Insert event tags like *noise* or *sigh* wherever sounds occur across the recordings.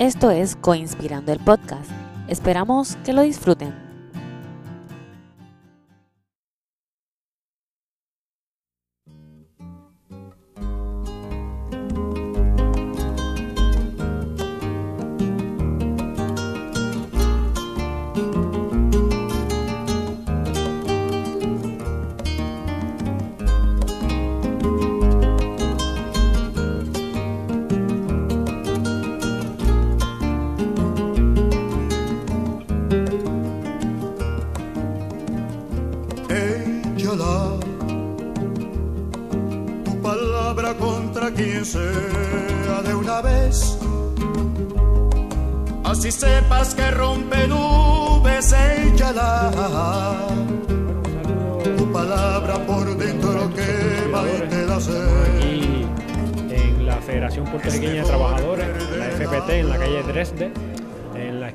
Esto es Coinspirando el Podcast. Esperamos que lo disfruten.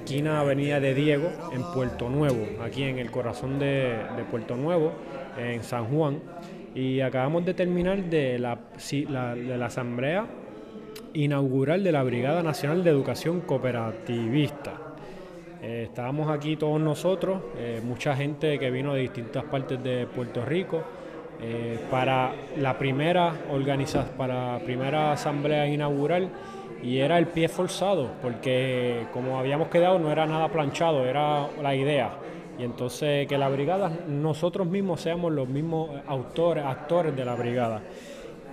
Esquina Avenida de Diego, en Puerto Nuevo, aquí en el corazón de, Puerto Nuevo, en San Juan. Y acabamos de terminar de la- de la asamblea inaugural de la Brigada Nacional de Educación Cooperativista. Eh, estábamos aquí todos nosotros, eh, mucha gente que vino de distintas partes de Puerto Rico eh, para la primera organiza para la primera asamblea inaugural y era el pie forzado porque como habíamos quedado no era nada planchado, era la idea. Y entonces que la brigada nosotros mismos seamos los mismos autores, actores de la brigada.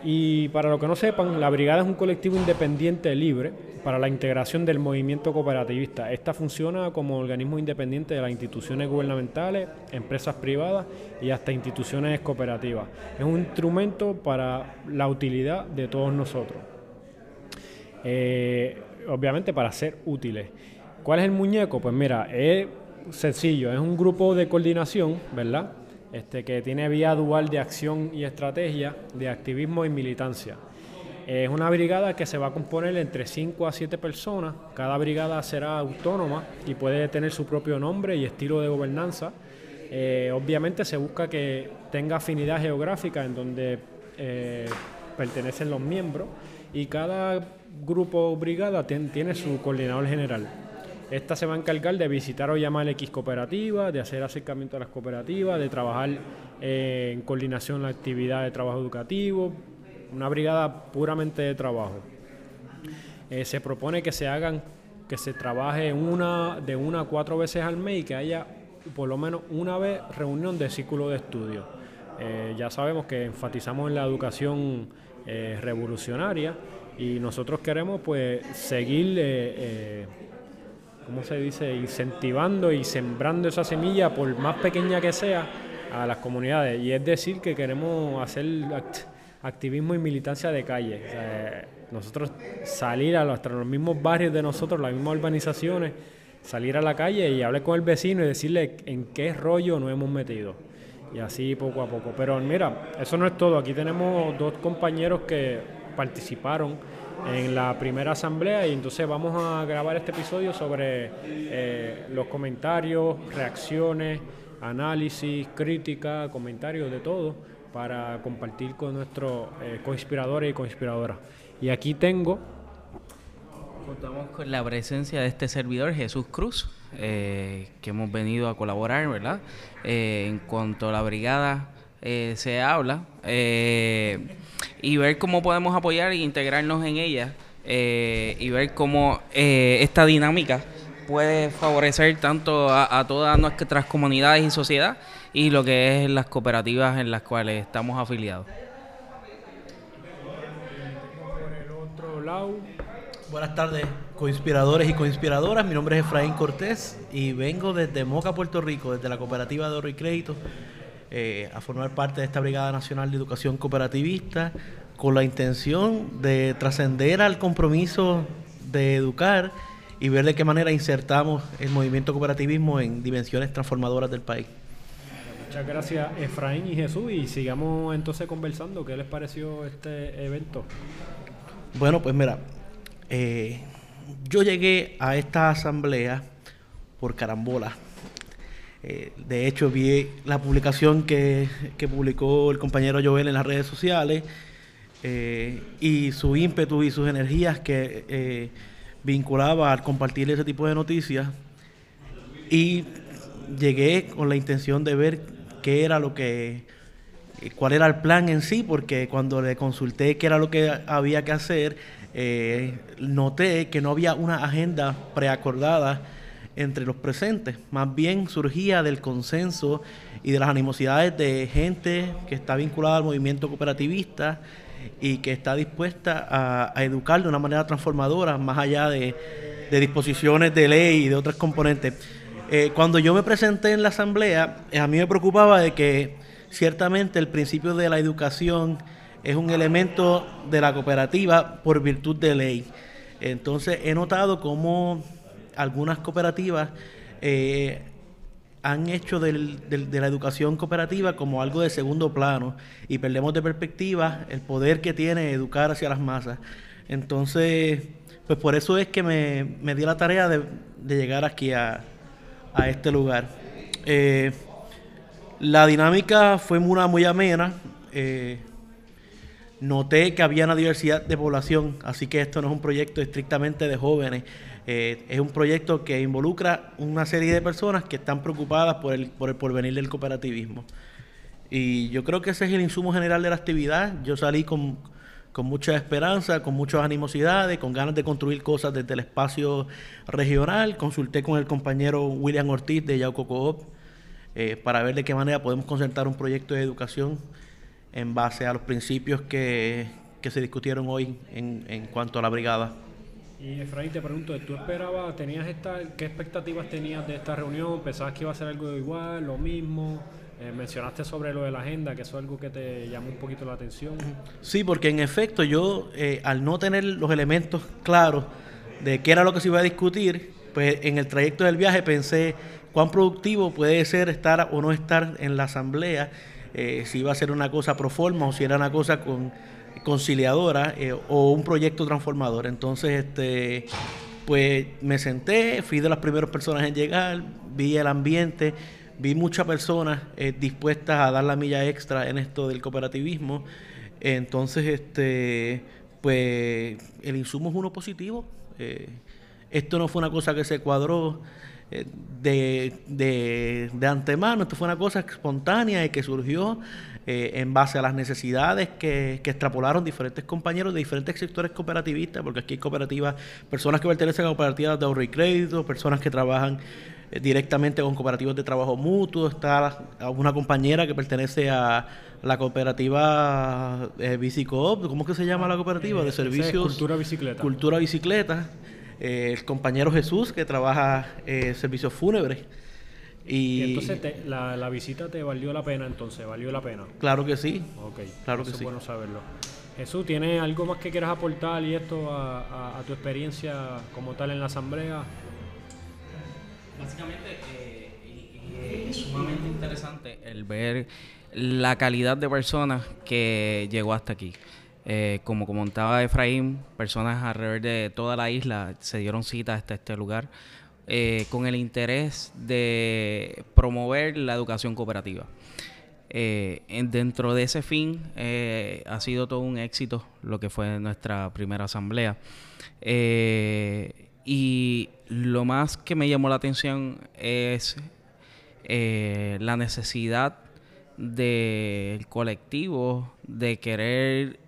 Y para los que no sepan, la Brigada es un colectivo independiente libre para la integración del movimiento cooperativista. Esta funciona como organismo independiente de las instituciones gubernamentales, empresas privadas y hasta instituciones cooperativas. Es un instrumento para la utilidad de todos nosotros. Eh, obviamente para ser útiles. ¿Cuál es el muñeco? Pues mira, es sencillo, es un grupo de coordinación, ¿verdad? Este, que tiene vía dual de acción y estrategia, de activismo y militancia. Es una brigada que se va a componer entre 5 a 7 personas. Cada brigada será autónoma y puede tener su propio nombre y estilo de gobernanza. Eh, obviamente se busca que tenga afinidad geográfica en donde eh, pertenecen los miembros y cada grupo o brigada tien- tiene su coordinador general. Esta se va a encargar de visitar o llamar X cooperativas, de hacer acercamiento a las cooperativas, de trabajar eh, en coordinación la actividad de trabajo educativo, una brigada puramente de trabajo. Eh, se propone que se hagan, que se trabaje una, de una a cuatro veces al mes y que haya por lo menos una vez reunión de círculo de estudio. Eh, ya sabemos que enfatizamos en la educación revolucionaria y nosotros queremos pues seguir, ¿cómo se dice?, incentivando y sembrando esa semilla, por más pequeña que sea, a las comunidades. Y es decir, que queremos hacer act- activismo y militancia de calle. Nosotros salir a los, hasta los mismos barrios de nosotros, las mismas urbanizaciones, salir a la calle y hablar con el vecino y decirle en qué rollo nos hemos metido. Y así poco a poco. Pero mira, eso no es todo. Aquí tenemos dos compañeros que participaron en la primera asamblea y entonces vamos a grabar este episodio sobre eh, los comentarios, reacciones, análisis, crítica, comentarios de todo para compartir con nuestros eh, conspiradores y conspiradoras. Y aquí tengo Contamos con la presencia de este servidor, Jesús Cruz, eh, que hemos venido a colaborar, ¿verdad? Eh, en cuanto a la brigada se habla, y ver cómo podemos apoyar e integrarnos en ella, eh, y ver cómo eh, esta dinámica puede favorecer tanto a, todas nuestras comunidades y sociedad, y lo que es las cooperativas en las cuales estamos afiliados. Buenas tardes, coinspiradores y coinspiradoras. Mi nombre es Efraín Cortés y vengo desde Moca, Puerto Rico, desde la Cooperativa de Oro y Crédito, eh, a formar parte de esta Brigada Nacional de Educación Cooperativista con la intención de trascender al compromiso de educar y ver de qué manera insertamos el movimiento cooperativismo en dimensiones transformadoras del país. Muchas gracias Efraín y Jesús y sigamos entonces conversando. ¿Qué les pareció este evento? Bueno, pues mira, eh, yo llegué a esta asamblea por carambola. Eh, de hecho, vi la publicación que, que publicó el compañero Joel en las redes sociales eh, y su ímpetu y sus energías que eh, vinculaba al compartir ese tipo de noticias. Y llegué con la intención de ver qué era lo que, cuál era el plan en sí, porque cuando le consulté qué era lo que había que hacer, noté que no había una agenda preacordada entre los presentes, más bien surgía del consenso y de las animosidades de gente que está vinculada al movimiento cooperativista y que está dispuesta a, educar de una manera transformadora, más allá de, disposiciones de ley y de otros componentes. Eh, cuando yo me presenté en la asamblea, eh, a mí me preocupaba de que ciertamente el principio de la educación es un elemento de la cooperativa por virtud de ley. Entonces he notado cómo algunas cooperativas eh, han hecho de la educación cooperativa como algo de segundo plano y perdemos de perspectiva el poder que tiene educar hacia las masas. Entonces, pues por eso es que me, di la tarea de, llegar aquí a, este lugar. Eh, la dinámica fue muy, muy amena. Eh, noté que había una diversidad de población, así que esto no es un proyecto estrictamente de jóvenes. Eh, es un proyecto que involucra una serie de personas que están preocupadas por el, por el porvenir del cooperativismo. Y yo creo que ese es el insumo general de la actividad. Yo salí con, mucha esperanza, con muchas animosidades, con ganas de construir cosas desde el espacio regional. Consulté con el compañero William Ortiz de Yauco Coop eh, para ver de qué manera podemos concertar un proyecto de educación en base a los principios que, se discutieron hoy en, en cuanto a la brigada. Y Efraín, te pregunto, ¿tú esperabas, tenías esta, qué expectativas tenías de esta reunión? ¿Pensabas que iba a ser algo igual, lo mismo? Eh, mencionaste sobre lo de la agenda, que eso es algo que te llamó un poquito la atención. Sí, porque en efecto yo, eh, al no tener los elementos claros de qué era lo que se iba a discutir, pues en el trayecto del viaje pensé cuán productivo puede ser estar o no estar en la asamblea, eh, si iba a ser una cosa pro forma o si era una cosa con conciliadora eh, o un proyecto transformador. Entonces, este, pues me senté, fui de las primeras personas en llegar, vi el ambiente, vi muchas personas eh, dispuestas a dar la milla extra en esto del cooperativismo. Entonces, este, pues el insumo es uno positivo. Esto no fue una cosa que se cuadró de, de, de antemano, esto fue una cosa espontánea y que surgió eh, en base a las necesidades que, extrapolaron diferentes compañeros de diferentes sectores cooperativistas, porque aquí hay cooperativas, personas que pertenecen a cooperativas de ahorro y crédito, personas que trabajan eh, directamente con cooperativas de trabajo mutuo, está una compañera que pertenece a la cooperativa eh, Bicicoop, ¿cómo es que se llama la cooperativa? de servicios... Cultura Bicicleta. Cultura Bicicleta. El compañero Jesús, que trabaja servicios fúnebres. Y, entonces la, visita te valió la pena, entonces, ¿valió la pena? Claro que sí. Ok, claro que sí. es bueno saberlo. Jesús, ¿tienes algo más que quieras aportar y esto a, tu experiencia como tal en la asamblea? Básicamente, eh, es sumamente interesante el ver la calidad de personas que llegó hasta aquí. Eh, como comentaba Efraín, personas alrededor de toda la isla se dieron cita hasta este lugar eh, con el interés de promover la educación cooperativa. Eh, dentro de ese fin ha sido todo un éxito lo que fue nuestra primera asamblea. y lo más que me llamó la atención es la necesidad del colectivo de querer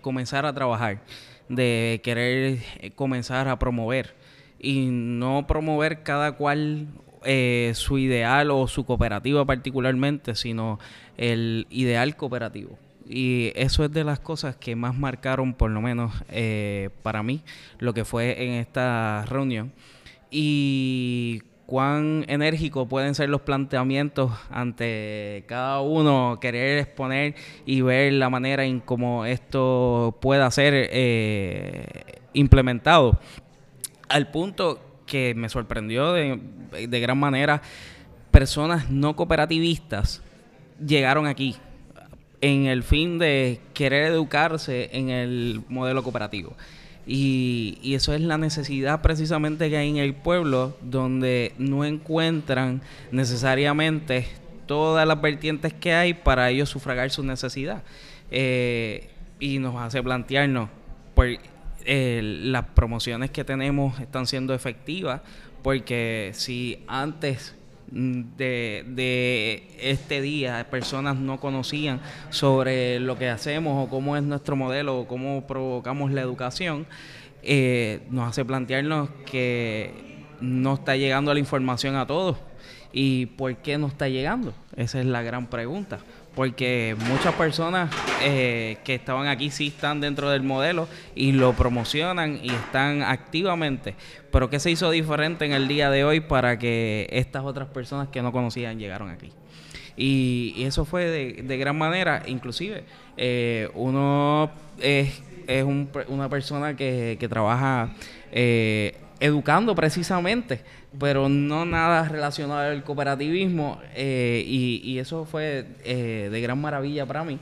comenzar a trabajar, de querer comenzar a promover y no promover cada cual eh, su ideal o su cooperativa particularmente, sino el ideal cooperativo. Y eso es de las cosas que más marcaron, por lo menos eh, para mí, lo que fue en esta reunión. Y cuán enérgicos pueden ser los planteamientos ante cada uno, querer exponer y ver la manera en cómo esto pueda ser eh, implementado al punto que me sorprendió de, gran manera, personas no cooperativistas llegaron aquí en el fin de querer educarse en el modelo cooperativo. Y, eso es la necesidad precisamente que hay en el pueblo, donde no encuentran necesariamente todas las vertientes que hay para ellos sufragar su necesidad. Eh, y nos hace plantearnos, por, eh, las promociones que tenemos están siendo efectivas, porque si antes de, de, este día personas no conocían sobre lo que hacemos o cómo es nuestro modelo o cómo provocamos la educación, eh, nos hace plantearnos que no está llegando la información a todos. ¿Y por qué no está llegando? Esa es la gran pregunta porque muchas personas eh, que estaban aquí sí están dentro del modelo y lo promocionan y están activamente. Pero ¿qué se hizo diferente en el día de hoy para que estas otras personas que no conocían llegaron aquí? Y, eso fue de, gran manera, inclusive eh, uno es, es una persona que, que trabaja eh, educando precisamente, pero no nada relacionado al cooperativismo eh, y, eso fue eh, de gran maravilla para mí.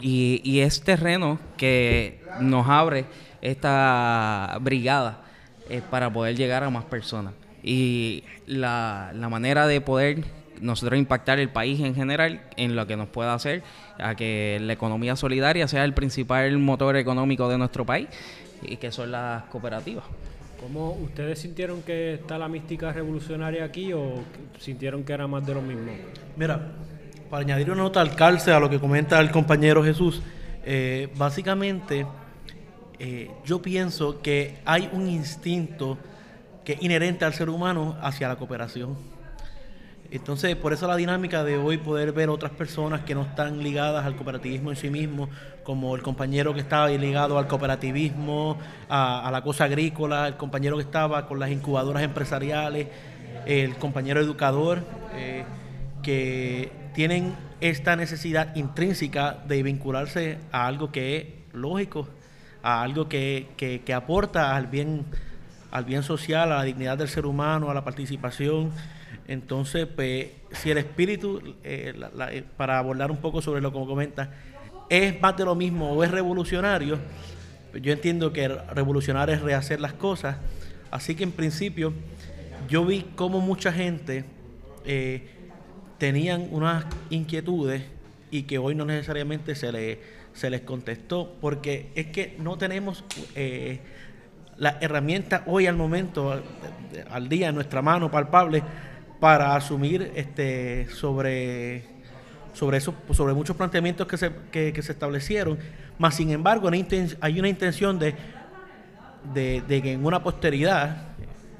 Y, y, es terreno que nos abre esta brigada eh, para poder llegar a más personas. Y la, la manera de poder nosotros impactar el país en general en lo que nos pueda hacer a que la economía solidaria sea el principal motor económico de nuestro país y que son las cooperativas. ¿Cómo ustedes sintieron que está la mística revolucionaria aquí o sintieron que era más de lo mismo? Mira, para añadir una nota al calce a lo que comenta el compañero Jesús, eh, básicamente eh, yo pienso que hay un instinto que es inherente al ser humano hacia la cooperación. Entonces, por eso la dinámica de hoy poder ver otras personas que no están ligadas al cooperativismo en sí mismo, como el compañero que estaba ligado al cooperativismo, a, la cosa agrícola, el compañero que estaba con las incubadoras empresariales, el compañero educador, eh, que tienen esta necesidad intrínseca de vincularse a algo que es lógico, a algo que, que aporta al bien, al bien social, a la dignidad del ser humano, a la participación entonces, pues, si el espíritu, eh, eh, para abordar un poco sobre lo que comenta, es más de lo mismo o es revolucionario, pues, yo entiendo que revolucionar es rehacer las cosas. Así que en principio, yo vi cómo mucha gente eh, tenían unas inquietudes y que hoy no necesariamente se, le, se les contestó, porque es que no tenemos eh, la herramienta hoy al momento, al día en nuestra mano palpable para asumir este, sobre, sobre, eso, sobre muchos planteamientos que se, que, se establecieron, más sin embargo hay una intención de, de, que en una posteridad,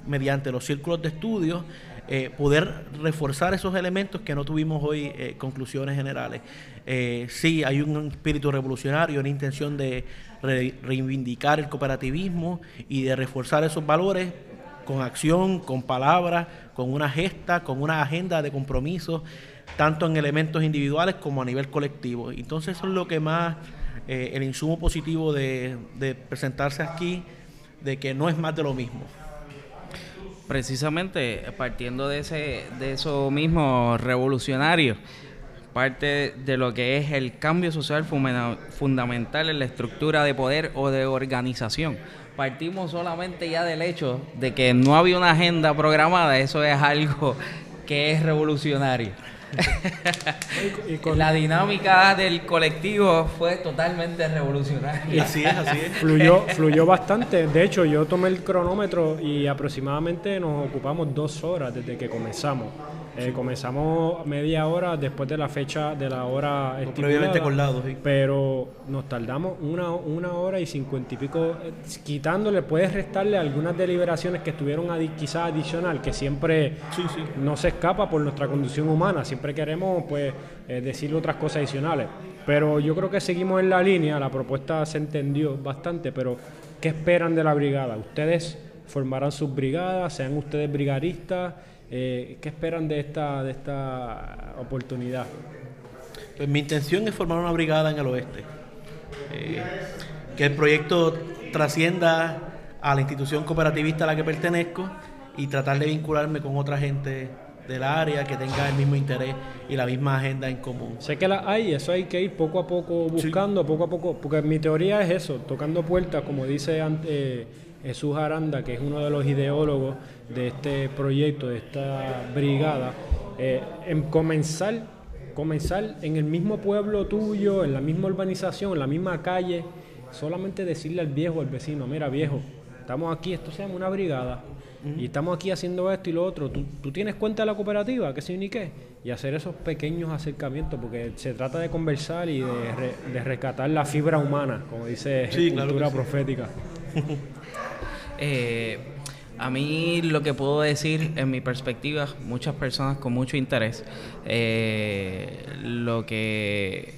mediante los círculos de estudio, eh, poder reforzar esos elementos que no tuvimos hoy eh, conclusiones generales. Eh, sí, hay un espíritu revolucionario, una intención de reivindicar el cooperativismo y de reforzar esos valores con acción, con palabras, con una gesta, con una agenda de compromiso, tanto en elementos individuales como a nivel colectivo. Entonces eso es lo que más, eh, el insumo positivo de, presentarse aquí, de que no es más de lo mismo. Precisamente partiendo de ese, de eso mismo revolucionario, parte de lo que es el cambio social fundamental en la estructura de poder o de organización partimos solamente ya del hecho de que no había una agenda programada, eso es algo que es revolucionario. La dinámica del colectivo fue totalmente revolucionaria. Así es, así es. Fluyó, fluyó bastante. De hecho, yo tomé el cronómetro y aproximadamente nos ocupamos dos horas desde que comenzamos. Eh, comenzamos media hora después de la fecha de la hora previamente acordado, pero nos tardamos una, una hora y cincuenta y pico, eh, quitándole, puedes restarle algunas deliberaciones que estuvieron quizás adicional, que siempre no se escapa por nuestra condición humana, siempre queremos pues eh, decirle otras cosas adicionales. Pero yo creo que seguimos en la línea, la propuesta se entendió bastante, pero ¿qué esperan de la brigada? ¿Ustedes formarán sus brigadas? ¿Sean ustedes brigadistas? Eh, ¿Qué esperan de esta, de esta oportunidad? Pues mi intención es formar una brigada en el oeste. Eh, que el proyecto trascienda a la institución cooperativista a la que pertenezco y tratar de vincularme con otra gente del área que tenga el mismo interés y la misma agenda en común. Sé que la hay, eso hay que ir poco a poco buscando, poco a poco, porque mi teoría es eso, tocando puertas, como dice antes Jesús Aranda, que es uno de los ideólogos de este proyecto, de esta brigada, eh, en comenzar, comenzar en el mismo pueblo tuyo, en la misma urbanización, en la misma calle, solamente decirle al viejo, al vecino, mira viejo, estamos aquí, esto se llama una brigada, y estamos aquí haciendo esto y lo otro, ¿tú, tú tienes cuenta de la cooperativa? ¿Qué sí ni qué? Y hacer esos pequeños acercamientos, porque se trata de conversar y de, re- de rescatar la fibra humana, como dice Sí, claro cultura sí. profética. *laughs* Eh, a mí lo que puedo decir en mi perspectiva, muchas personas con mucho interés, eh, lo que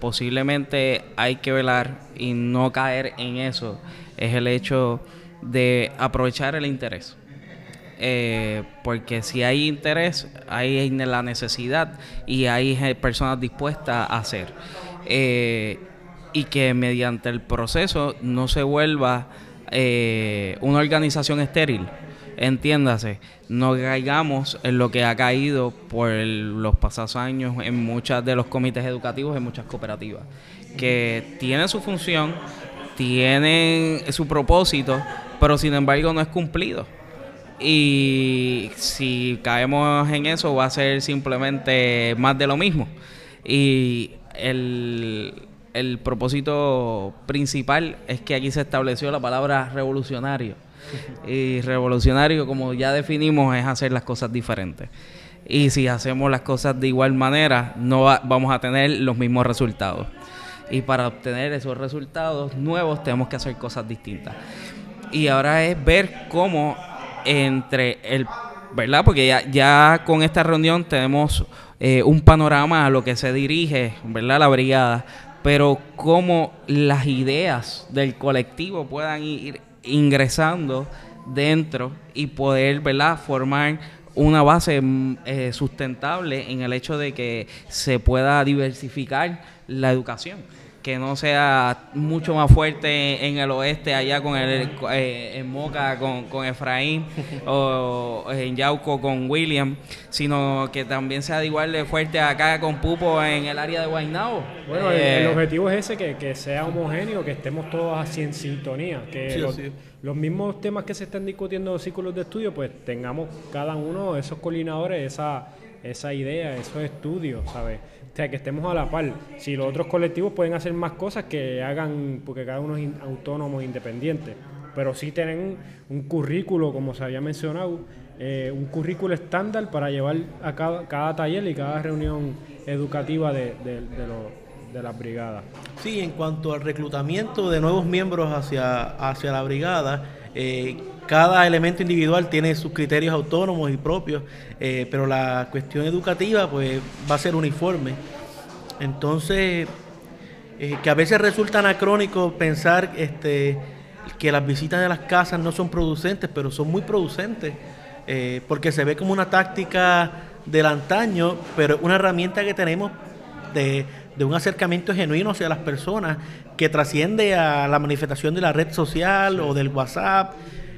posiblemente hay que velar y no caer en eso es el hecho de aprovechar el interés. Eh, porque si hay interés, hay la necesidad y hay personas dispuestas a hacer. Eh, y que mediante el proceso no se vuelva eh, una organización estéril. Entiéndase, no caigamos en lo que ha caído por los pasados años en muchos de los comités educativos, en muchas cooperativas, que tienen su función, tienen su propósito, pero sin embargo no es cumplido. Y si caemos en eso va a ser simplemente más de lo mismo. Y el, el propósito principal es que aquí se estableció la palabra revolucionario. *laughs* Y revolucionario, como ya definimos, es hacer las cosas diferentes. Y si hacemos las cosas de igual manera, no va- vamos a tener los mismos resultados. Y para obtener esos resultados nuevos tenemos que hacer cosas distintas. Y ahora es ver cómo entre el, ¿verdad? Porque ya, con esta reunión tenemos eh, un panorama a lo que se dirige, ¿verdad? La brigada, pero cómo las ideas del colectivo puedan ir ingresando dentro y poder, ¿verdad? Formar una base mm, eh, sustentable en el hecho de que se pueda diversificar la educación que no sea mucho más fuerte en el oeste allá con el eh, en Moca con, con Efraín *laughs* o en Yauco con William sino que también sea de igual de fuerte acá con Pupo en el área de Guaynabo. Bueno, el- Eh, el, objetivo es ese, que, que sea homogéneo, que estemos todos así en sintonía, que Sí, los mismos temas que se están discutiendo en los círculos de estudio, pues tengamos cada uno de esos coordinadores esa, esa idea, esos estudios, ¿sabes? O sea, que estemos a la par. Si los otros colectivos pueden hacer más cosas que hagan, porque cada uno es autónomo independiente, pero sí tienen un, currículo, como se había mencionado, eh, un currículo estándar para llevar a cada, cada taller y cada reunión educativa de, de las brigadas. Sí, en cuanto al reclutamiento de nuevos miembros hacia, hacia la brigada, eh, cada elemento individual tiene sus criterios autónomos y propios, eh, pero la cuestión educativa pues va a ser uniforme. Entonces, eh, que a veces resulta anacrónico pensar este, que las visitas de las casas no son producentes, pero son muy producentes, eh, porque se ve como una táctica del antaño, pero es una herramienta que tenemos de, de un acercamiento genuino hacia las personas que trasciende a la manifestación de la red social o del WhatsApp,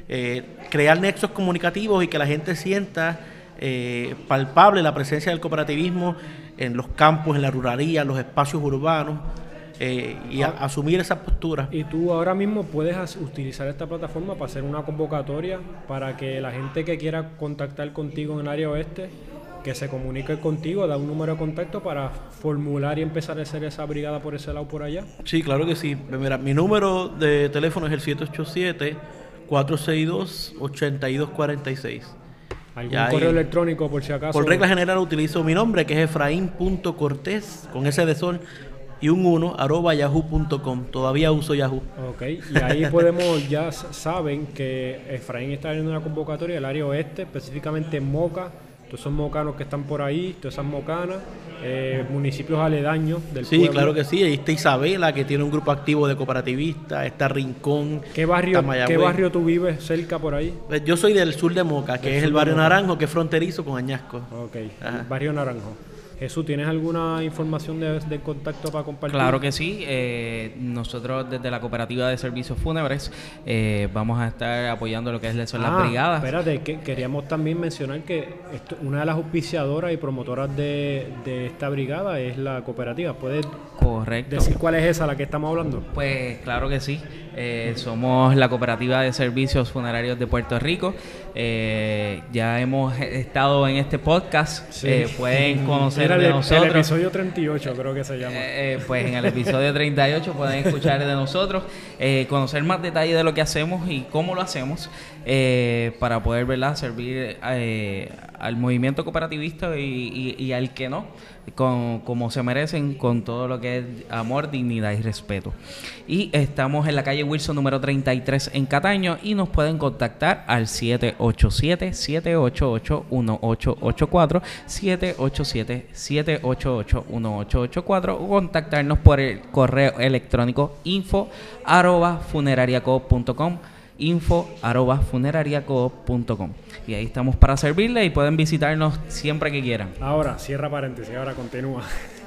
eh, crear nexos comunicativos y que la gente sienta eh, palpable la presencia del cooperativismo en los campos, en la ruralía, en los espacios urbanos eh, y a- asumir esa postura. Y tú ahora mismo puedes utilizar esta plataforma para hacer una convocatoria para que la gente que quiera contactar contigo en el área oeste, que se comunique contigo, da un número de contacto para formular y empezar a hacer esa brigada por ese lado por allá. Sí, claro que sí. Mira, mi número de teléfono es el 787-462-8246. Algún Ya, correo electrónico por si acaso. Por regla general utilizo mi nombre, que es Efraín.cortés, con ese de sol, y un 1, arroba yahoo.com. Todavía uso Yahoo. Ok, y ahí *laughs* podemos, ya saben que Efraín está abriendo una convocatoria del área oeste, específicamente en Moca, todos esos mocanos que están por ahí, todas esas mocanas, eh, municipios aledaños del Sí, pueblo. claro que sí. Ahí está Isabela, que tiene un grupo activo de cooperativistas. Está Rincón. ¿Qué barrio, está. ¿Qué barrio tú vives cerca por ahí? Pues Yo soy del sur de Moca, que es el barrio. Naranjo, que es fronterizo con Añasco. Ok, Ajá. Barrio Naranjo. Jesús, ¿tienes alguna información de, de contacto para compartir? Claro que sí. eh, nosotros desde la cooperativa de servicios fúnebres eh, vamos a estar apoyando lo que es son las Ah, brigadas. Espérate, que queríamos también mencionar que esto- una de las auspiciadoras y promotoras de, de esta brigada es la cooperativa. ¿Puedes Correcto. decir cuál es esa la que estamos hablando? Pues claro que sí. Eh, somos la cooperativa de servicios funerarios de Puerto Rico. Eh, ya hemos estado en este podcast. Sí. Eh, pueden *laughs* conocer de nosotros. El episodio 38 creo que se llama. Eh, eh, pues en el episodio 38 pueden escuchar de nosotros, eh, conocer más detalles de lo que hacemos y cómo lo hacemos eh, para poder ¿verdad? servir eh, al movimiento cooperativista y, y- al que no, con, como se merecen, con todo lo que es amor, dignidad y respeto. Y estamos en la calle Wilson número 33 en Cataño y nos pueden contactar al 787-788-1884, 787-788-1884 o contactarnos por el correo electrónico info funerariacoop.com info arroba funerariacoop.com y ahí estamos para servirle y pueden visitarnos siempre que quieran. Ahora, cierra paréntesis, ahora continúa.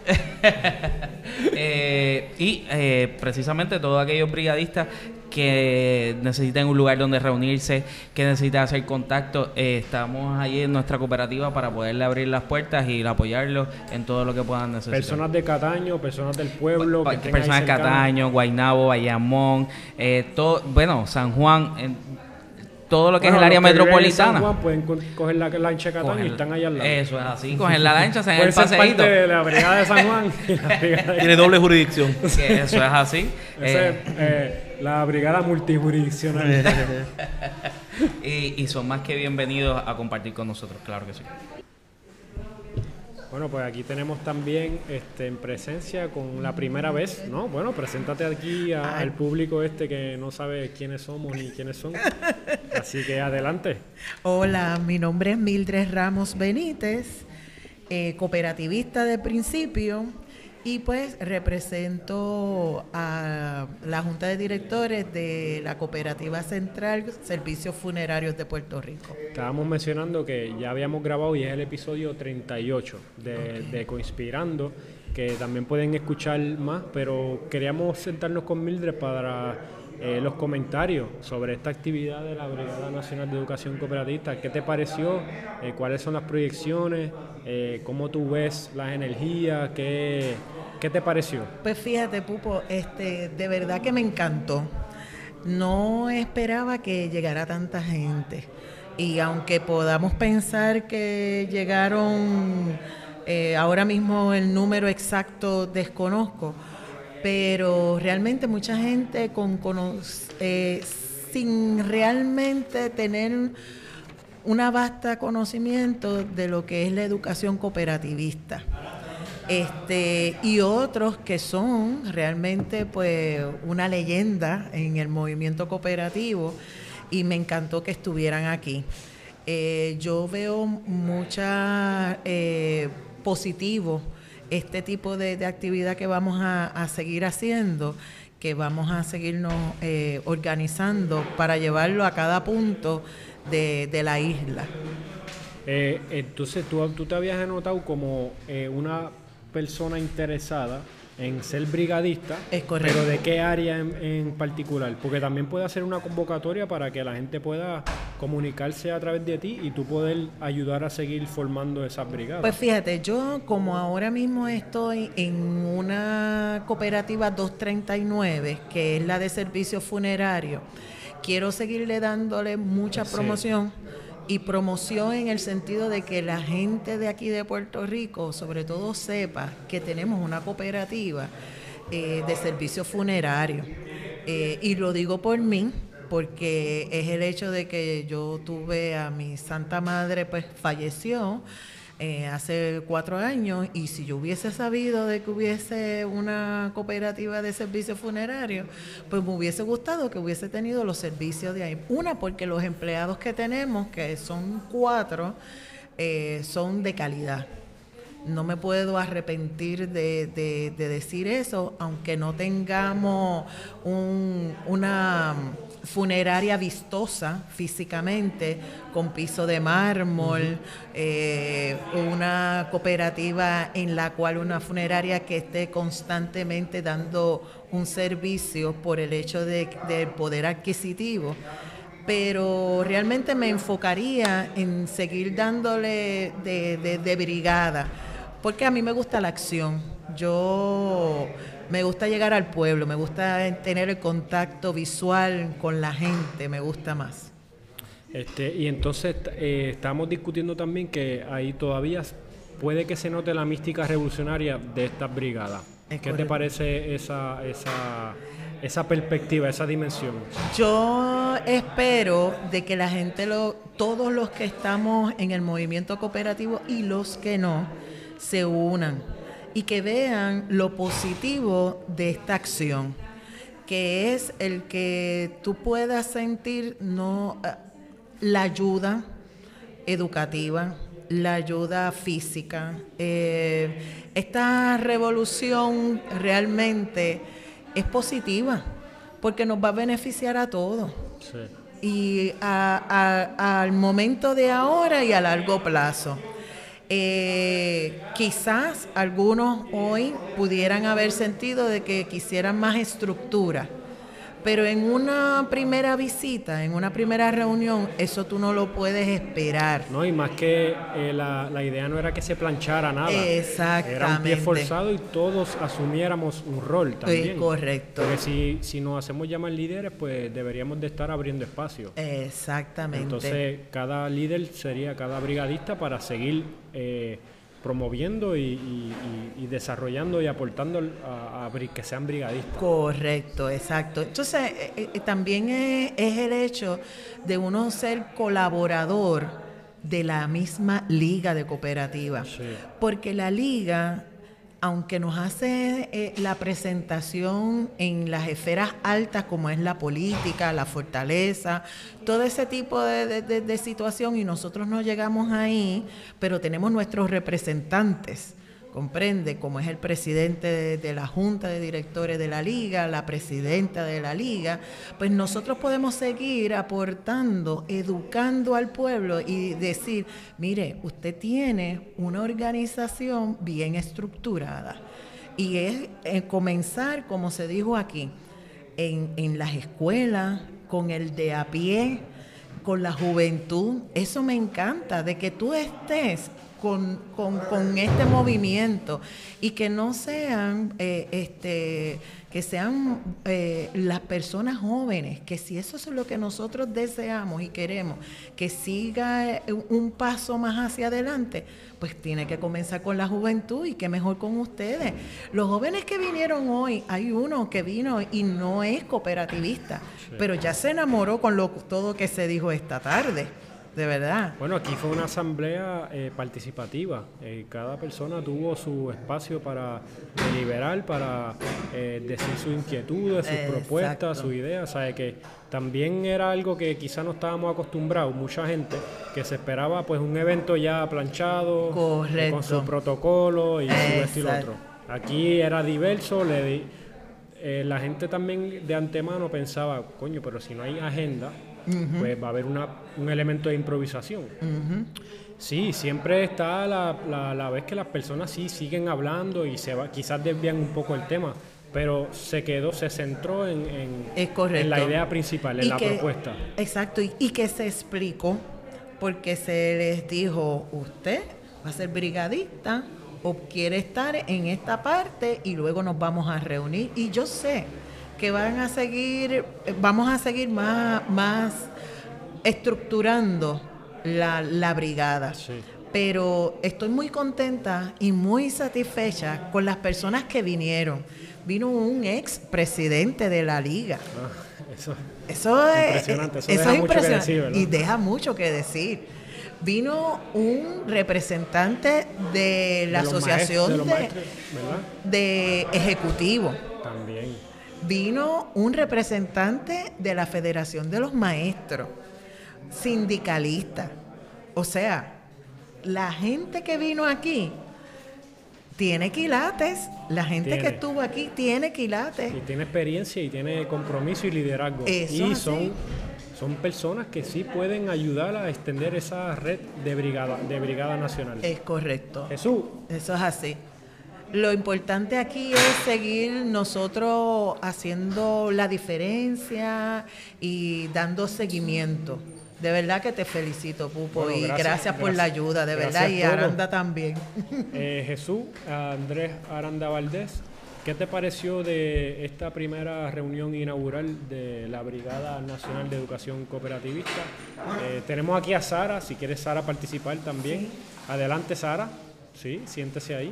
*laughs* Eh, y eh, precisamente todos aquellos brigadistas que necesiten un lugar donde reunirse, que necesiten hacer contacto, eh, estamos ahí en nuestra cooperativa para poderle abrir las puertas y apoyarlos en todo lo que puedan necesitar. Personas de Cataño, personas del pueblo, Pa- que personas de. Cataño, Guaynabo, Bayamón, todo, bueno, San Juan, en todo lo que Bueno, es el área metropolitana. San Juan pueden co- coger la lancha de Cataño y están ahí al lado. Eso es así, cogen la lancha, se el paseíto. parte de la brigada de San *laughs* Juan y la brigada de Tiene doble jurisdicción. *laughs* eso es así. Esa Eh, es, eh, la brigada multijurisdiccional. *laughs* y, y son más que bienvenidos a compartir con nosotros, claro que sí. Bueno, pues aquí tenemos también este, en presencia con la primera vez, ¿no? Bueno, preséntate aquí a- al público este que no sabe quiénes somos ni quiénes son. Así que adelante. Hola, mi nombre es Mildred Ramos Benítez, eh, cooperativista de principio y pues represento a la Junta de Directores de la Cooperativa Central Servicios Funerarios de Puerto Rico. Estábamos mencionando que ya habíamos grabado y es el episodio 38 de, de Coinspirando, que también pueden escuchar más, pero queríamos sentarnos con Mildred para eh, los comentarios sobre esta actividad de la Brigada Nacional de Educación Cooperativista. ¿Qué te pareció? Eh, ¿Cuáles son las proyecciones? Eh, ¿Cómo tú ves las energías? ¿Qué, qué te pareció? Pues fíjate, Pupo, este, de verdad que me encantó. No esperaba que llegara tanta gente. Y aunque podamos pensar que llegaron, ahora mismo el número exacto desconozco, pero realmente mucha gente con, eh, sin realmente tener una vasta conocimiento de lo que es la educación cooperativista este y otros que son realmente pues una leyenda en el movimiento cooperativo y me encantó que estuvieran aquí. Eh, yo veo mucha eh, positivo este tipo de, de actividad que vamos a, a seguir haciendo, que vamos a seguirnos eh, organizando para llevarlo a cada punto de, de la isla. Eh, entonces, ¿tú, tú te habías anotado como eh, una persona interesada en ser brigadista, Es correcto. pero ¿de qué área en, en particular? Porque también puede hacer una convocatoria para que la gente pueda comunicarse a través de ti y tú poder ayudar a seguir formando esas brigadas. Pues fíjate, yo como ahora mismo estoy en una cooperativa 239, que es la de servicios funerarios, quiero seguirle dándole mucha Sí. Y promoción en el sentido de que la gente de aquí de Puerto Rico, sobre todo, sepa que tenemos una cooperativa eh, de servicios funerarios. Eh, y lo digo por mí, porque es el hecho de que yo tuve a mi Santa Madre, pues falleció eh, hace cuatro años y si yo hubiese sabido de que hubiese una cooperativa de servicios funerarios, pues me hubiese gustado que hubiese tenido los servicios de ahí. Una, porque los empleados que tenemos, que son cuatro, eh, son de calidad. No me puedo arrepentir de, de- de decir eso, aunque no tengamos un- una funeraria vistosa físicamente, con piso de mármol, eh, una cooperativa en la cual una funeraria que esté constantemente dando un servicio por el hecho de- del poder adquisitivo pero realmente me enfocaría en seguir dándole de, de- de brigada, porque a mí me gusta la acción. Yo Me gusta llegar al pueblo, me gusta tener el contacto visual con la gente, me gusta más. Este, y entonces eh, estamos discutiendo también que ahí todavía puede que se note la mística revolucionaria de estas brigadas. Es ¿Qué te parece esa, esa, esa perspectiva, esa dimensión? Yo espero de que la gente, lo, todos los que estamos en el movimiento cooperativo y los que no, se unan y que vean lo positivo de esta acción, que es el que tú puedas sentir no eh, la ayuda educativa, la ayuda física. Eh, esta revolución realmente es positiva porque nos va a beneficiar a todos Sí. y a- a- al momento de ahora y a largo plazo. Eh, quizás algunos hoy pudieran haber sentido de que quisieran más estructura, pero en una primera visita, en una primera reunión, eso tú no lo puedes esperar. No, y más que eh, la, la idea no era que se planchara nada. Era un pie Exactamente. forzado y todos asumiéramos un rol también. correcto. Porque si, si nos hacemos llamar líderes, pues deberíamos de estar abriendo espacio. Exactamente. Entonces, cada líder sería cada brigadista para seguir eh, promoviendo y, y- y- desarrollando y aportando a, que sean brigadistas. Correcto, exacto. Entonces, eh, eh, también es, es el hecho de uno ser colaborador de la misma liga de cooperativa. Sí. Porque la liga, aunque nos hace eh, la presentación en las esferas altas como es la política, la fortaleza, todo ese tipo de, de- situación y nosotros no llegamos ahí, pero tenemos nuestros representantes. Comprende, como es el presidente de, la Junta de Directores de la Liga, la presidenta de la Liga, pues nosotros podemos seguir aportando, educando al pueblo y decir, mire, usted tiene una organización bien estructurada. Y es eh, comenzar, como se dijo aquí, en, en las escuelas, con el de a pie, con la juventud. Eso me encanta, de que tú estés con, con- con este movimiento y que no sean, eh, este, que sean eh, las personas jóvenes, que si eso es lo que nosotros deseamos y queremos, que siga eh, un paso más hacia adelante, pues tiene que comenzar con la juventud y qué mejor con ustedes. Los jóvenes que vinieron hoy, hay uno que vino y no es cooperativista, pero ya se enamoró con lo, todo que se dijo esta tarde, de verdad. Bueno, aquí fue una asamblea eh, participativa. Eh, cada persona tuvo su espacio para deliberar, para eh, decir sus inquietudes, sus Exacto. propuestas, sus ideas. O sea, que también era algo que quizá no estábamos acostumbrados, mucha gente, que se esperaba pues un evento ya planchado, eh, Correcto. con su protocolo y su esto y lo Exacto. otro. Aquí era diverso, le di- eh, la gente también de antemano pensaba, coño, pero si no hay agenda, pues va a haber una, un elemento de improvisación. Sí, siempre está la, la, la vez que las personas sí siguen hablando y se va, quizás desvían un poco el tema, pero se quedó, se centró en, en- Es correcto. en la idea principal, en Y la que- propuesta. Exacto, y, y que se explicó, porque se les dijo, usted va a ser brigadista o quiere estar en esta parte y luego nos vamos a reunir. Y yo sé que van a seguir, vamos a seguir más, más estructurando la, la brigada. Sí. Pero estoy muy contenta y muy satisfecha con las personas que vinieron. Vino un ex presidente de la liga. Ah, eso. Eso es Impresionante, eso eso deja es mucho que impresionante y deja mucho que decir. Vino un representante de la de asociación maestros- de de, de ejecutivo. También. Vino un representante de la Federación de los Maestros, sindicalista. O sea, la gente que vino aquí tiene quilates. La gente que estuvo aquí tiene quilates. Y tiene experiencia y tiene compromiso y liderazgo. Eso y así. son, son personas que sí pueden ayudar a extender esa red de brigada, de brigada nacional. Es correcto. Jesús, Eso es así. Lo importante aquí es seguir nosotros haciendo la diferencia y dando seguimiento. De verdad que te felicito, Pupo, Bueno, y gracias, gracias, por gracias. la ayuda, de Gracias verdad, y. Aranda también. *laughs* eh, Jesús, Andrés Aranda Valdés, ¿Qué te pareció de esta primera reunión inaugural de la Brigada Nacional de Educación Cooperativista? Eh, tenemos aquí a Sara, si quieres Sara participar también. Adelante Sara, sí, siéntese ahí.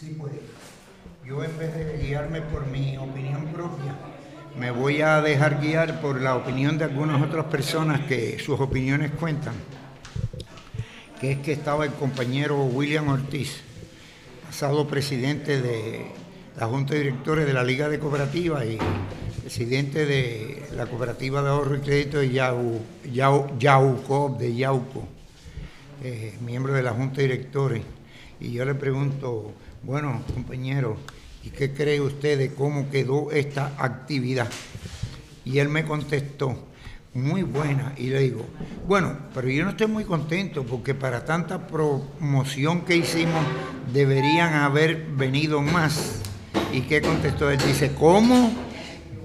Sí, pues yo en vez de guiarme por mi opinión propia, me voy a dejar guiar por la opinión de algunas otras personas que sus opiniones cuentan, que es que estaba el compañero William Ortiz, pasado presidente de la Junta de Directores de la Liga de Cooperativas y presidente de la Cooperativa de Ahorro y Crédito de Yau, Yauco, de Yauco, eh, miembro de la Junta de Directores. Y yo le pregunto, bueno, compañero, ¿y qué cree usted de cómo quedó esta actividad? Y él me contestó, muy buena. Y le digo, bueno, pero yo no estoy muy contento porque para tanta promoción que hicimos deberían haber venido más. ¿Y qué contestó él? Dice, ¿cómo?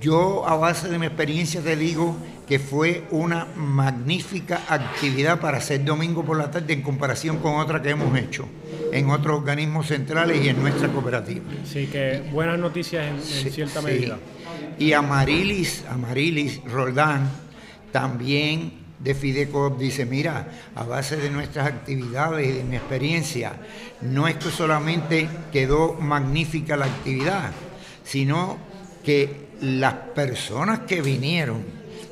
Yo a base de mi experiencia te digo que fue una magnífica actividad para hacer domingo por la tarde en comparación con otra que hemos hecho en otros organismos centrales y en nuestra cooperativa. Sí, que buenas noticias en, cierta medida. Y Amarilis, Amarilis Roldán, también de Fideco dice, mira, a base de nuestras actividades y de mi experiencia, no es que solamente quedó magnífica la actividad, sino que las personas que vinieron,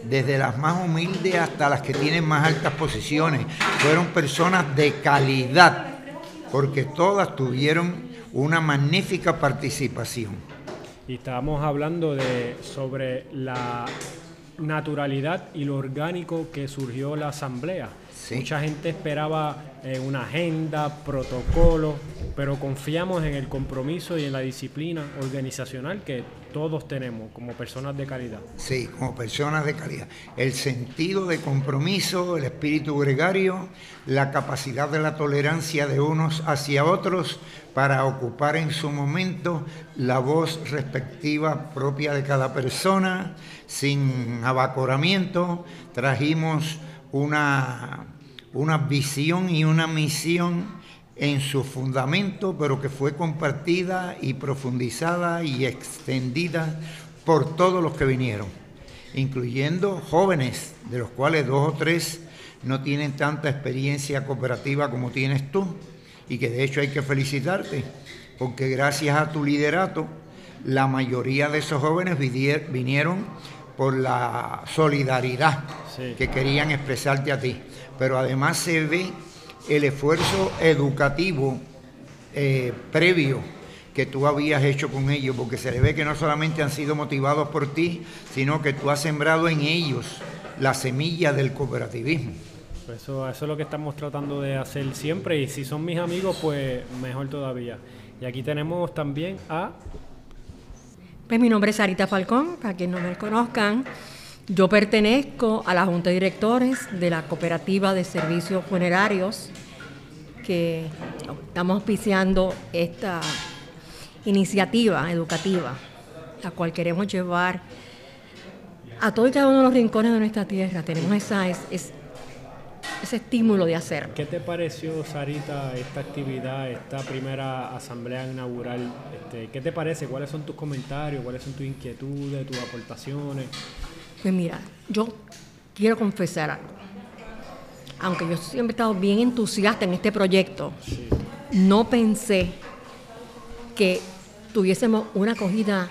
desde las más humildes hasta las que tienen más altas posiciones, fueron personas de calidad, porque todas tuvieron una magnífica participación. Y estábamos hablando de sobre la naturalidad y lo orgánico que surgió la asamblea. Mucha gente esperaba eh, una agenda, protocolo, pero confiamos en el compromiso y en la disciplina organizacional que todos tenemos como personas de calidad. Sí, como personas de calidad. El sentido de compromiso, el espíritu gregario, la capacidad de la tolerancia de unos hacia otros para ocupar en su momento la voz respectiva propia de cada persona, sin abacoramiento. Trajimos una, una visión y una misión en su fundamento, pero que fue compartida y profundizada y extendida por todos los que vinieron, incluyendo jóvenes, de los cuales dos o tres no tienen tanta experiencia cooperativa como tienes tú, y que de hecho hay que felicitarte, porque gracias a tu liderato, la mayoría de esos jóvenes vinieron por la solidaridad que querían expresarte a ti. Pero además se ve el esfuerzo educativo eh, previo que tú habías hecho con ellos, porque se le ve que no solamente han sido motivados por ti, sino que tú has sembrado en ellos la semilla del cooperativismo. Pues eso, eso es lo que estamos tratando de hacer siempre y si son mis amigos, pues mejor todavía. Y aquí tenemos también a... Pues mi nombre es Sarita Falcón, para quienes no me conozcan. Yo pertenezco a la Junta de Directores de la Cooperativa de Servicios Funerarios, que estamos auspiciando esta iniciativa educativa, la cual queremos llevar a todo y cada uno de los rincones de nuestra tierra. Tenemos esa, es, ese estímulo de hacer. ¿Qué te pareció, Sarita, esta actividad, esta primera asamblea inaugural? Este, ¿Qué te parece? ¿Cuáles son tus comentarios? ¿Cuáles son tus inquietudes, tus aportaciones? Pues mira, yo quiero confesar algo. Aunque yo siempre he estado bien entusiasta en este proyecto, no pensé que tuviésemos una acogida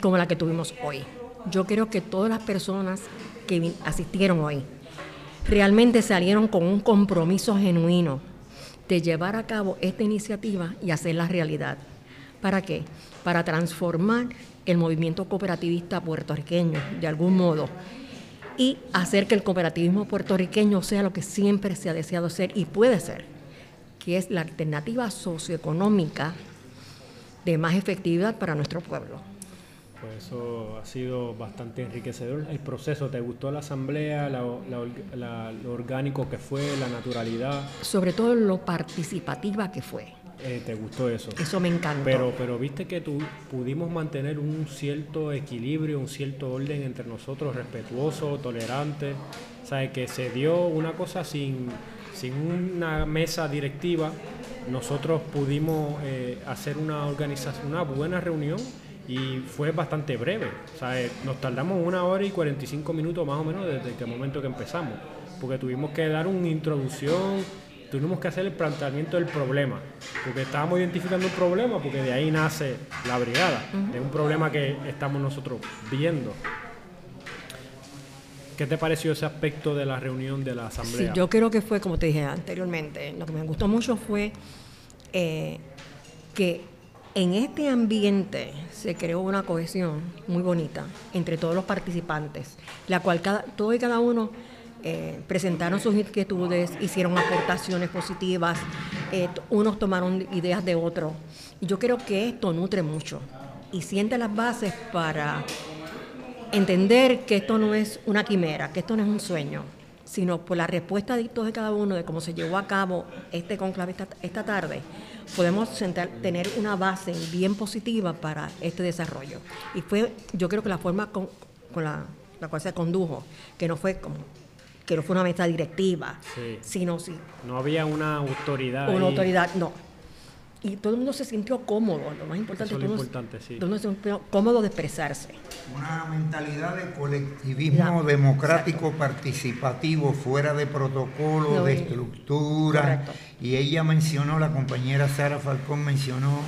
como la que tuvimos hoy. Yo creo que todas las personas que asistieron hoy realmente salieron con un compromiso genuino de llevar a cabo esta iniciativa y hacerla realidad. ¿Para qué? Para transformar el movimiento cooperativista puertorriqueño, de algún modo, y hacer que el cooperativismo puertorriqueño sea lo que siempre se ha deseado ser y puede ser, que es la alternativa socioeconómica de más efectividad para nuestro pueblo. Pues eso ha sido bastante enriquecedor. El proceso, ¿te gustó la asamblea, lo orgánico que fue, la naturalidad? Sobre todo lo participativa que fue. Eh, ¿Te gustó eso? Eso me encantó. Pero, pero viste que tú pudimos mantener un cierto equilibrio, un cierto orden entre nosotros, respetuoso, tolerante. ¿Sabes? Que se dio una cosa sin, sin una mesa directiva, nosotros pudimos eh, hacer una organización, una buena reunión y fue bastante breve. O sea, eh, nos tardamos una hora y 45 minutos más o menos desde el momento que empezamos, porque tuvimos que dar una introducción, tuvimos que hacer el planteamiento del problema, porque estábamos identificando un problema, porque de ahí nace la brigada, es un problema que estamos nosotros viendo. ¿Qué te pareció ese aspecto de la reunión de la asamblea? Sí, yo creo que fue, como te dije anteriormente, lo que me gustó mucho fue eh, que en este ambiente se creó una cohesión muy bonita entre todos los participantes, la cual cada, todo y cada uno eh, presentaron sus inquietudes, hicieron aportaciones positivas, eh, unos tomaron ideas de otros. Y yo creo que esto nutre mucho y siente las bases para entender que esto no es una quimera, que esto no es un sueño, sino por la respuesta de todos y cada uno de cómo se llevó a cabo este conclave esta tarde podemos tener una base bien positiva para este desarrollo. Y fue, yo creo que la forma con, la, cual se condujo, que no fue como que no fue una mesa directiva, sino sí. No había una autoridad. Una autoridad, no y todo el mundo se sintió cómodo, lo más importante es importante, sí. todo el mundo se sintió cómodo de expresarse. Una mentalidad de colectivismo democrático participativo, fuera de protocolo, de estructura. Y ella mencionó, la compañera Sara Falcón mencionó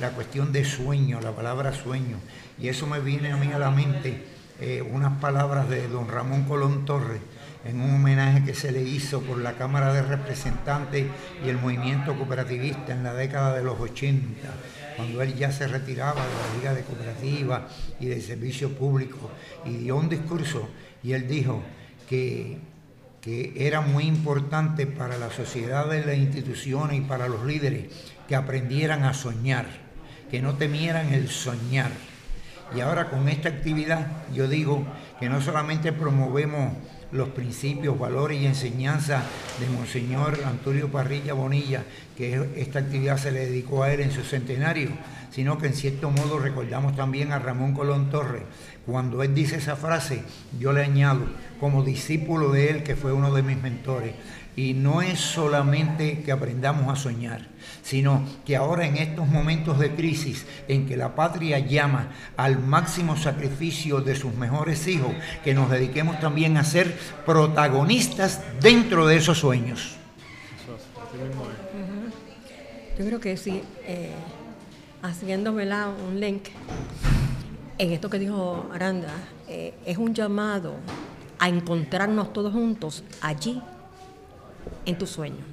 la cuestión de sueño, la palabra sueño. Y eso me viene a mí a la mente eh, unas palabras de don Ramón Colón Torres en un homenaje que se le hizo por la Cámara de Representantes y el movimiento cooperativista en la década de los 80, cuando él ya se retiraba de la Liga de Cooperativas y del Servicio Público, y dio un discurso y él dijo que, que era muy importante para la sociedad de las instituciones y para los líderes que aprendieran a soñar, que no temieran el soñar. Y ahora con esta actividad yo digo que no solamente promovemos los principios, valores y enseñanzas de Monseñor Antonio Parrilla Bonilla, que esta actividad se le dedicó a él en su centenario, sino que en cierto modo recordamos también a Ramón Colón Torres. Cuando él dice esa frase, yo le añado, como discípulo de él, que fue uno de mis mentores, y no es solamente que aprendamos a soñar, sino que ahora en estos momentos de crisis en que la patria llama al máximo sacrificio de sus mejores hijos, que nos dediquemos también a ser protagonistas dentro de esos sueños. Yo creo que sí, eh, haciéndome un link en esto que dijo Aranda, eh, es un llamado a encontrarnos todos juntos allí en tu sueño.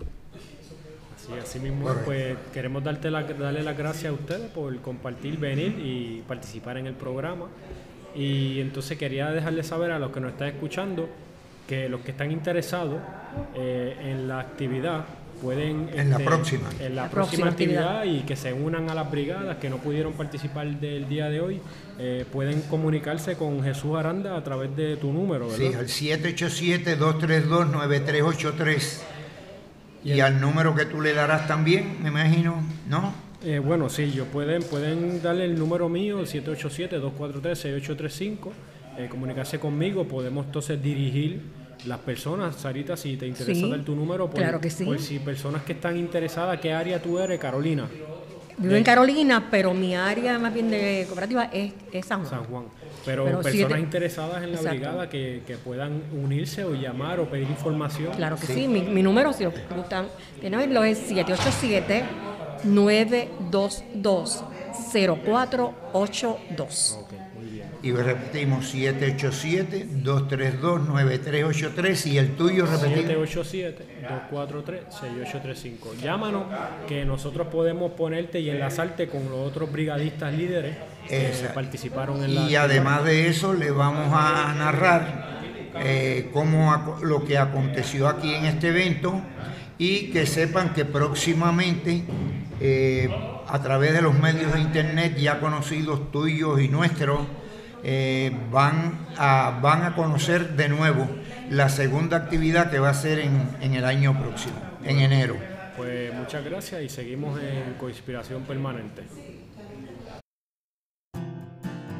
Sí, así mismo, pues queremos darte la, darle las gracias a ustedes por compartir, venir y participar en el programa. Y entonces quería dejarles saber a los que nos están escuchando que los que están interesados eh, en la actividad pueden... En la este, próxima. En la, próxima, actividad, y que se unan a las brigadas que no pudieron participar del día de hoy, eh, pueden comunicarse con Jesús Aranda a través de tu número, ¿verdad? Sí, al 787-232-9383. Y, al número que tú le darás también, me imagino, ¿no? Eh, bueno, sí, yo pueden, pueden darle el número mío, el 787-243-6835, eh, comunicarse conmigo, podemos entonces dirigir las personas, Sarita, si te interesa dar tu número, pues, claro que sí. pues si personas que están interesadas, ¿qué área tú eres, Carolina? Vivo en Carolina, pero mi área más bien de cooperativa es, San Juan. San Juan. Pero, personas interesadas en la brigada que, puedan unirse o llamar o pedir información. Claro que sí, Mi, número, si lo gustan, lo es 787 922 0482. Y repetimos 787-232-9383 y el tuyo repetimos. 787-243-6835. Llámanos que nosotros podemos ponerte y enlazarte con los otros brigadistas líderes que participaron en la... Y además de eso le vamos a narrar eh, cómo, lo que aconteció aquí en este evento y que sepan que próximamente... Eh, a través de los medios de internet ya conocidos tuyos y nuestros, eh, van, a, van a conocer de nuevo la segunda actividad que va a ser en, el año próximo, en enero. Pues muchas gracias y seguimos en Coinspiración Permanente.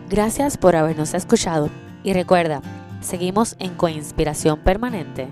Gracias por habernos escuchado y recuerda, seguimos en Coinspiración Permanente.